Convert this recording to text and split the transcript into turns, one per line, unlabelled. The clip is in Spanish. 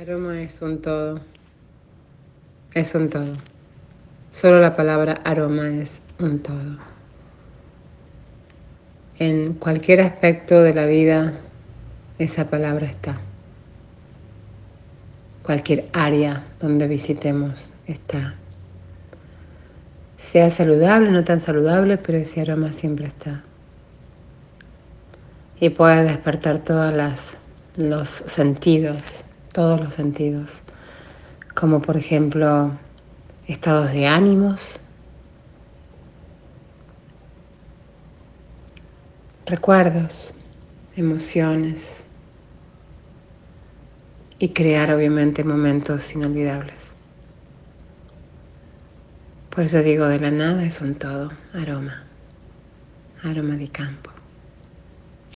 Aroma es un todo. Es un todo. Solo la palabra aroma es un todo. En cualquier aspecto de la vida, esa palabra está. Cualquier área donde visitemos está. Sea saludable, no tan saludable, pero ese aroma siempre está. Y puede despertar todos los sentidos todos los sentidos, como por ejemplo estados de ánimos, recuerdos, emociones y crear obviamente momentos inolvidables. Por eso digo, de la nada es un todo, aroma, aroma de campo.